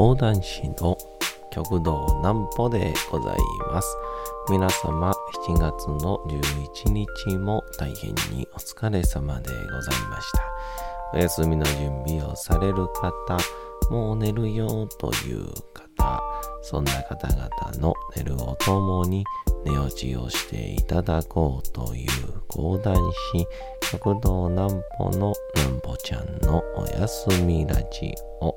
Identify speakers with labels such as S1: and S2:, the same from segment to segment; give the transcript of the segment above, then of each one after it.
S1: 講談師の極道南歩でございます。皆様、7月の11日も大変にお疲れ様でございました。お休みの準備をされる方、もう寝るよという方、そんな方々の寝るをともに寝落ちをしていただこうという講談師、極道南歩の南歩ちゃんのおやすみラジオ。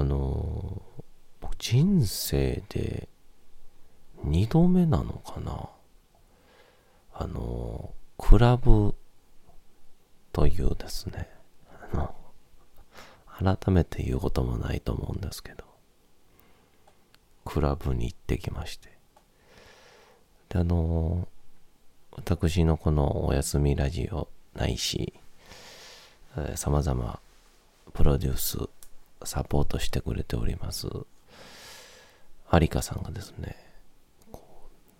S1: あの、僕人生で2度目なのかな？あの、クラブというですね、あの、改めて言うこともないと思うんですけど、クラブに行ってきまして。で、あの、私のこのおやすみラジオないし、えー、様々プロデュースサポートしてくれております、有香さんがですね、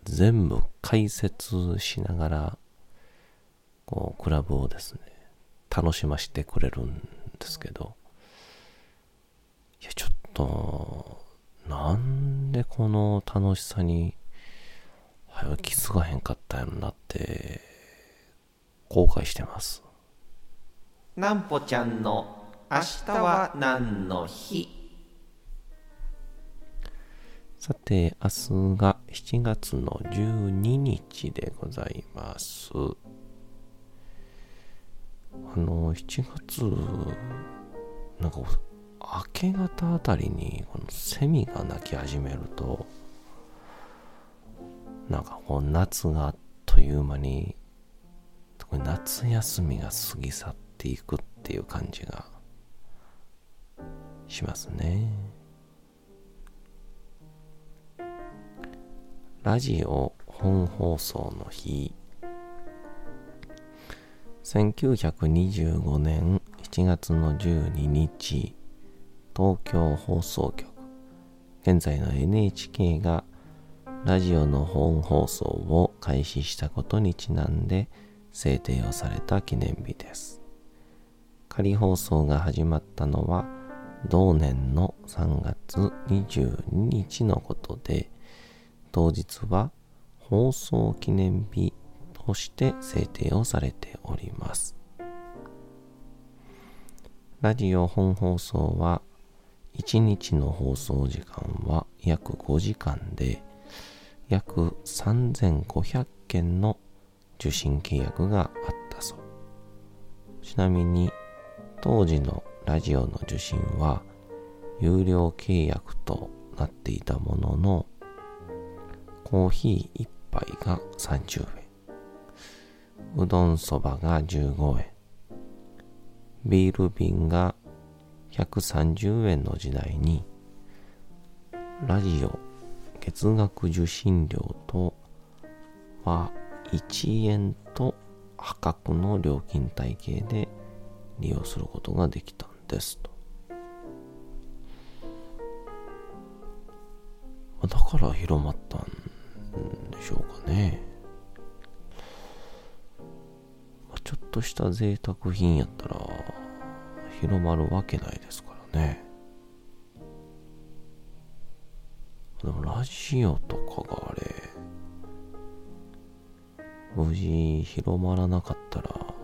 S1: 全部解説しながら、こう、クラブをですね、楽しませてくれるんですけど、いや、ちょっと、なんでこの楽しさに、は気づかへんかったやろなって、後悔してます。
S2: なんぽちゃんの明日は何の日？
S1: さて、明日が7月の12日でございます。あの、7月、なんか、明け方あたりに、このセミが鳴き始めると、なんかこう、夏があっという間に、特に夏休みが過ぎ去っていくっていう感じがしますね。ラジオ本放送の日。1925年7月の12日東京放送局。現在の NHK がラジオの本放送を開始したことにちなんで制定をされた記念日です。仮放送が始まったのは同年の3月22日のことで当日は放送記念日として制定をされております。ラジオ本放送は1日の放送時間は約5時間で約3500件の受信契約があったそう。ちなみに当時のラジオの受信は有料契約となっていたもののコーヒー1杯が30円。うどんそばが15円。ビール瓶が130円の時代にラジオ月額受信料とは1円と破格の料金体系で利用することができた。ですと。だから広まったんでしょうかね。ちょっとした贅沢品やったら広まるわけないですからね。でもラジオとかがあれ、無事広まらなかったら、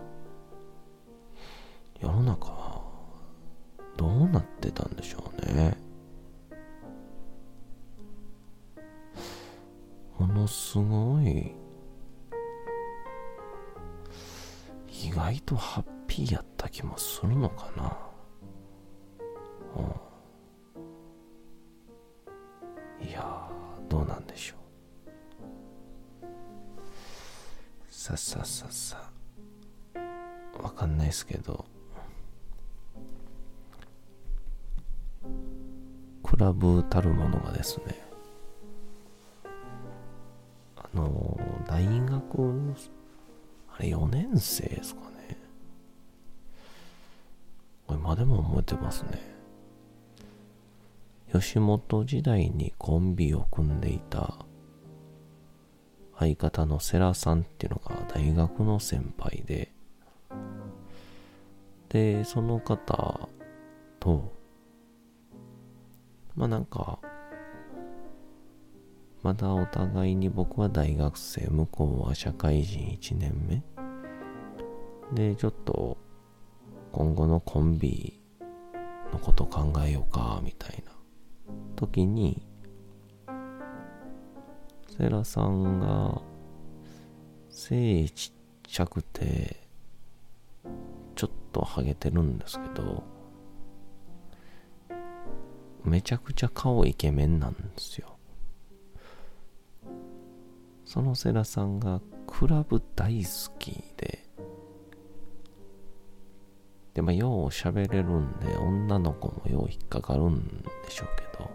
S1: 世の中どうなってたんでしょうね。ものすごい意外とハッピーやった気もするのかな、うん、いやどうなんでしょう。ささささ。わかんないですけど。クラブたるものがですねあの大学あれ4年生ですかね。これ今でも覚えてますね。吉本時代にコンビを組んでいた相方の世良さんっていうのが大学の先輩ででその方とまあなんか、まだお互いに僕は大学生、向こうは社会人1年目。で、ちょっと今後のコンビのこと考えようか、みたいな時に、セラさんが背ちっちゃくて、ちょっとハゲてるんですけど、めちゃくちゃ顔イケメンなんですよ。そのセラさんがクラブ大好きで、で、まあ、よう喋れるんで、女の子もよう引っかかるんでしょうけど、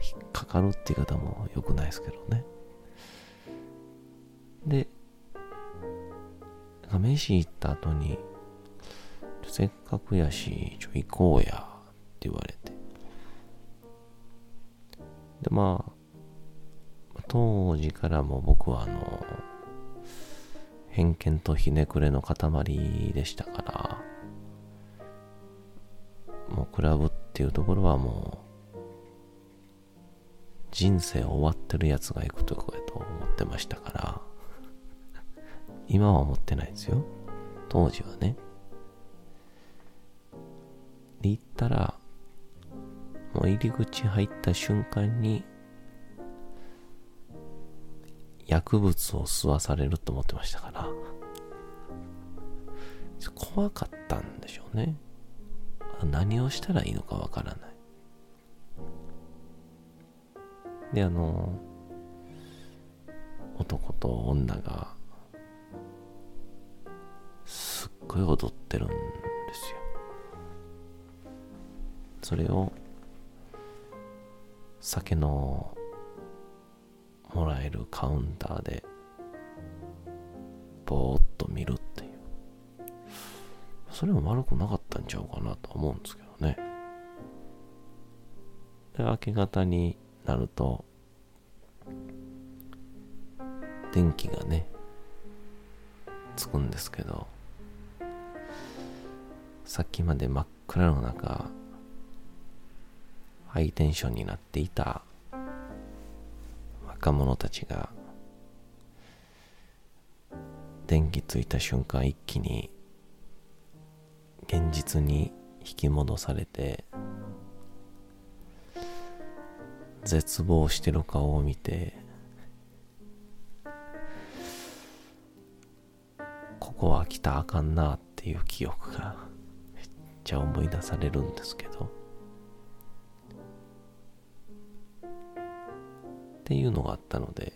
S1: 引っかかるって言い方も良くないですけどね。で、飯行った後に、せっかくやし、ちょ、行こうや、って言われて。で、まあ、当時からも僕はあの、偏見とひねくれの塊でしたから、もうクラブっていうところはもう、人生終わってるやつが行くとこやと思ってましたから、今は思ってないですよ。当時はね。で、行ったら、もう入り口入った瞬間に、薬物を吸わされると思ってましたから、怖かったんでしょうね。何をしたらいいのかわからない。で、あの、男と女が、すっごい踊ってるんですよ。それを酒のもらえるカウンターでぼーっと見るっていう。それも悪くなかったんちゃうかなと思うんですけどね。で明け方になると電気がねつくんですけどさっきまで真っ暗の中ハイテンションになっていた若者たちが電気ついた瞬間一気に現実に引き戻されて絶望してる顔を見てここは来たあかんなっていう記憶がめっちゃ思い出されるんですけど。っていうのがあったので、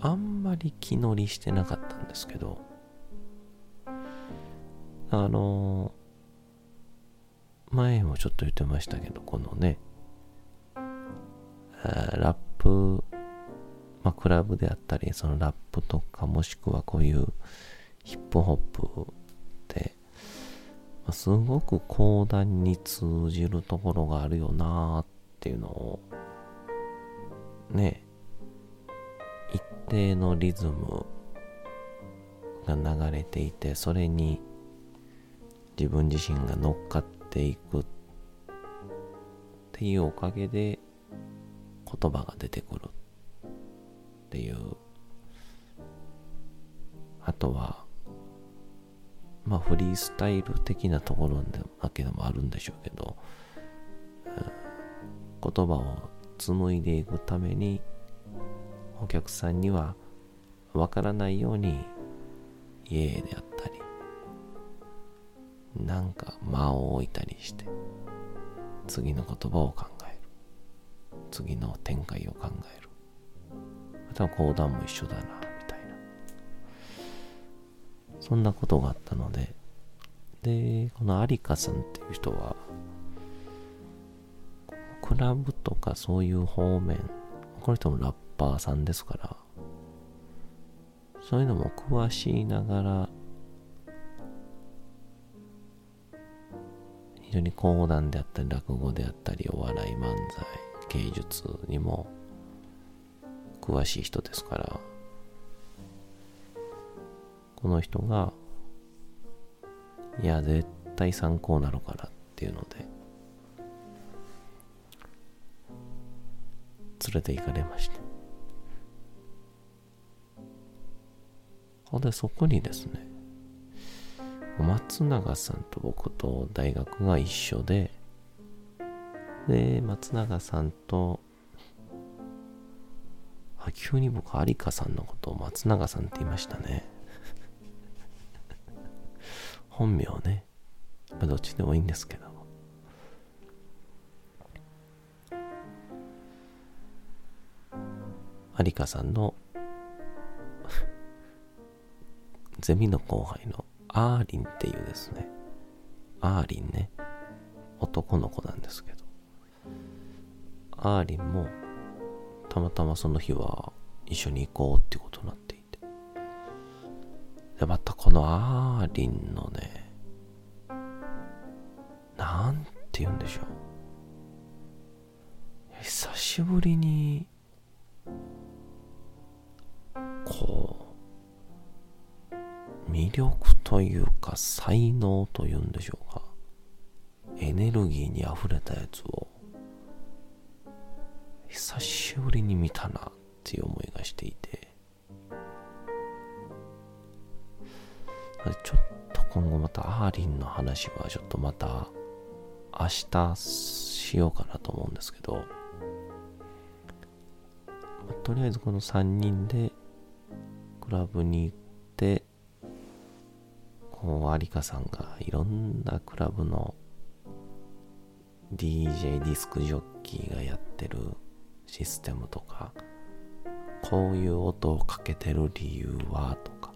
S1: あんまり気乗りしてなかったんですけど、あの前もちょっと言ってましたけど、このね、ラップ、まあ、クラブであったり、そのラップとか、もしくはこういうヒップホップって、すごく講談に通じるところがあるよなーっていうのをね、一定のリズムが流れていて、それに自分自身が乗っかっていくっていうおかげで言葉が出てくるっていう。あとは、まあフリースタイル的なところだけでもあるんでしょうけど、言葉を紡いでいくためにお客さんにはわからないようにイエーであったりなんか間を置いたりして次の言葉を考える。次の展開を考える。また講談も一緒だなみたいな。そんなことがあったのででこの有香さんっていう人はクラブとかそういう方面。この人もラッパーさんですから。そういうのも詳しいながら非常に講談であったり落語であったりお笑い漫才芸術にも詳しい人ですから。この人がいや絶対参考なるからっていうので。連れて行かれました。ほんでそこにですね松永さんと僕と大学が一緒でで松永さんとあ急に僕有香さんのことを松永さんって言いましたね。本名ね。どっちでもいいんですけど。有香さんの ゼミの後輩のアーリンっていうですね、アーリンね、男の子なんですけど、アーリンもたまたまその日は一緒に行こうっていうことになっていて、で、またこのアーリンのね、なんて言うんでしょう。久しぶりに、こう、魅力というか才能というんでしょうか。エネルギーに溢れたやつを久しぶりに見たなっていう思いがしていて。ちょっと今後またアーリンの話はちょっとまた明日しようかなと思うんですけど、まとりあえずこの3人でクラブに行ってこう有香さんがいろんなクラブの DJ ディスクジョッキーがやってるシステムとかこういう音をかけてる理由はとか。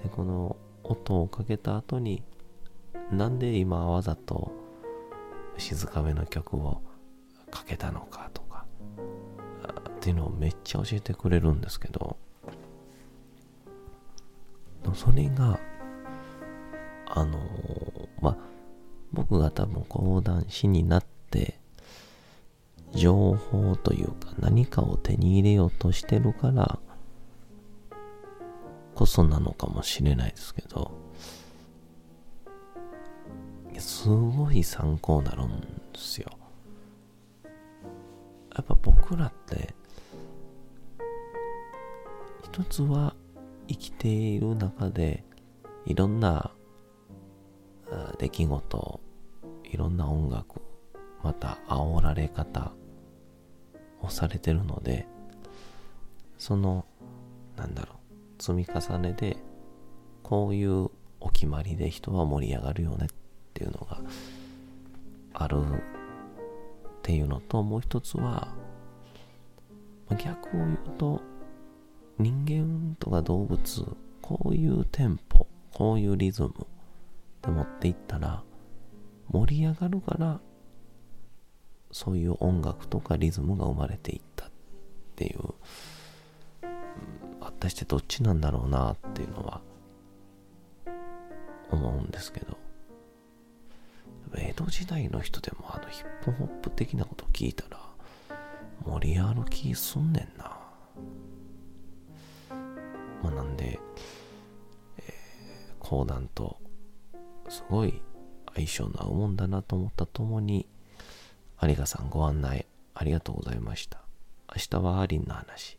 S1: でこの音をかけた後になんで今わざと静かめの曲をかけたのかとかっていうのをめっちゃ教えてくれるんですけどそれがあの、まあ、僕が多分講談師になって、情報というか何かを手に入れようとしてるから、こそなのかもしれないですけど、すごい参考になるんですよ。やっぱ僕らって、一つは生きている中でいろんな出来事いろんな音楽また煽られ方をされてるのでそのなんだろう積み重ねでこういうお決まりで人は盛り上がるよねっていうのがあるっていうのともう一つは逆を言うと人間とか動物こういうテンポこういうリズムって持っていったら盛り上がるからそういう音楽とかリズムが生まれていったっていう、うん、果たしてどっちなんだろうなっていうのは思うんですけど。江戸時代の人でもあのヒップホップ的なこと聞いたら盛り上がる気すんねんな。学んで、えー、講談とすごい相性の合うもんだなと思ったともに、有賀さんご案内ありがとうございました。明日はアーリンの話。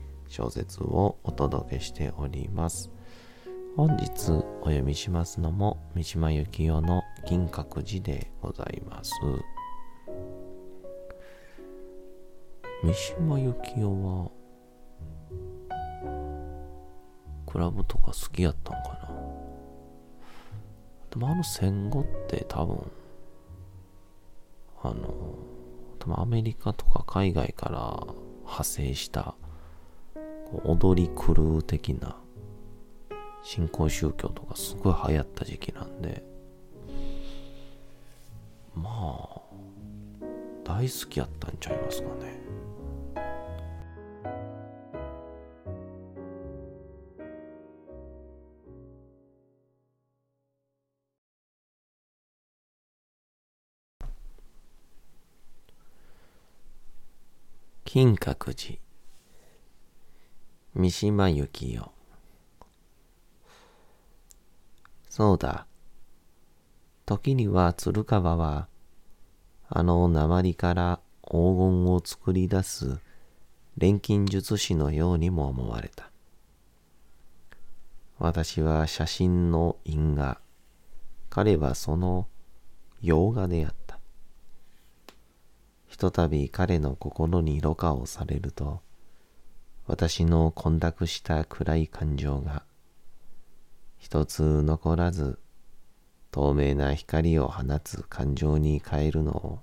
S1: 小説をお届けしております。本日お読みしますのも三島由紀夫の銀閣寺でございます。三島由紀夫はクラブとか好きやったんかな？でもあの戦後って多分あの多分アメリカとか海外から派生した踊り狂う的な新興宗教とかすごい流行った時期なんでまあ大好きやったんちゃいますかね。金閣寺。三島由紀夫そうだ。時には鶴川は、あの鉛から黄金を作り出す錬金術師のようにも思われた。私は写真の因果、彼はその洋画であった。ひとたび彼の心にろ過をされると、私の混濁した暗い感情が一つ残らず透明な光を放つ感情に変えるのを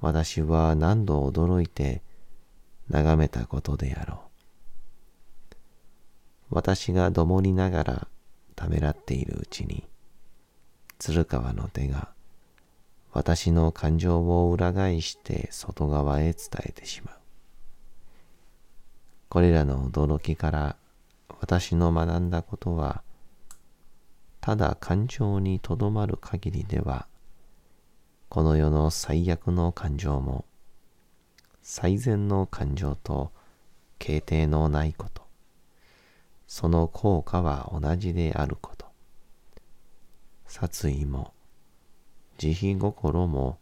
S1: 私は何度驚いて眺めたことであろう。私がどもりながらためらっているうちに鶴川の手が私の感情を裏返して外側へ伝えてしまう。これらの驚きから私の学んだことは、ただ感情にとどまる限りでは、この世の最悪の感情も、最善の感情と形定のないこと、その効果は同じであること、殺意も、慈悲心も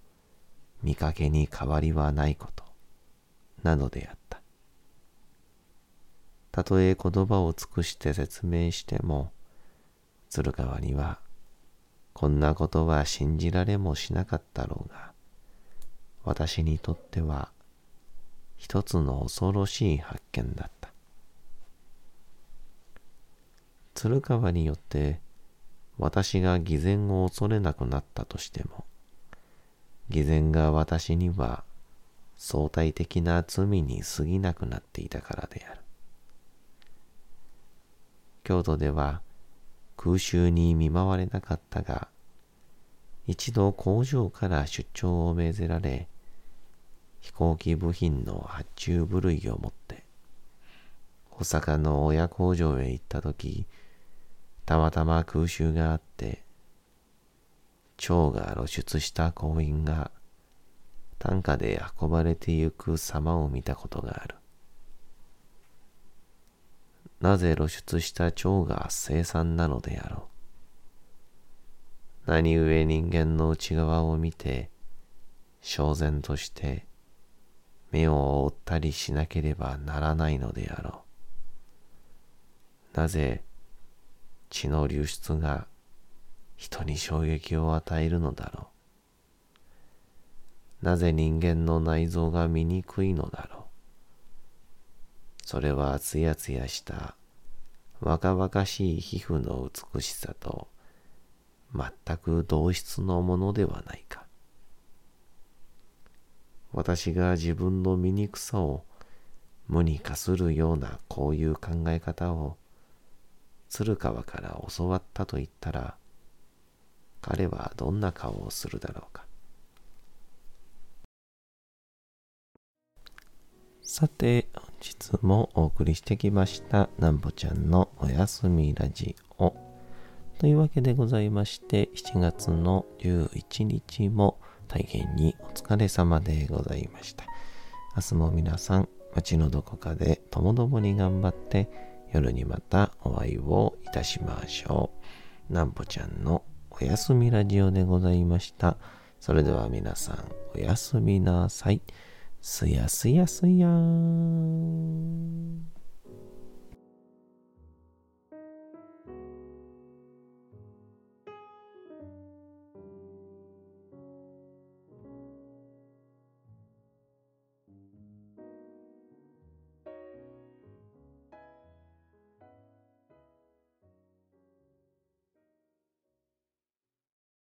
S1: 見かけに変わりはないこと、などであった。たとえ言葉を尽くして説明しても、鶴川には、こんなことは信じられもしなかったろうが、私にとっては、一つの恐ろしい発見だった。鶴川によって、私が偽善を恐れなくなったとしても、偽善が私には相対的な罪に過ぎなくなっていたからである。京都では空襲に見舞われなかったが、一度工場から出張を命ぜられ、飛行機部品の発注部類を持って、大阪の親工場へ行った時、たまたま空襲があって、蝶が露出した行員が担架で運ばれてゆく様を見たことがある。なぜ露出した腸が生産なのであろう。何故人間の内側を見て、焦然として目を覆ったりしなければならないのであろう。なぜ血の流出が人に衝撃を与えるのだろう。なぜ人間の内臓が醜いのだろう。それはつやつやした若々しい皮膚の美しさと全く同質のものではないか。私が自分の醜さを無にかするようなこういう考え方を鶴川から教わったと言ったら彼はどんな顔をするだろうか。さて、日もお送りしてきましたなんぽちゃんのおやすみラジオ。というわけでございまして7月の11日も大変にお疲れ様でございました。明日も皆さん街のどこかでともどもに頑張って夜にまたお会いをいたしましょう。なんぽちゃんのおやすみラジオでございました。それでは皆さんおやすみなさい。すやすやすやーん。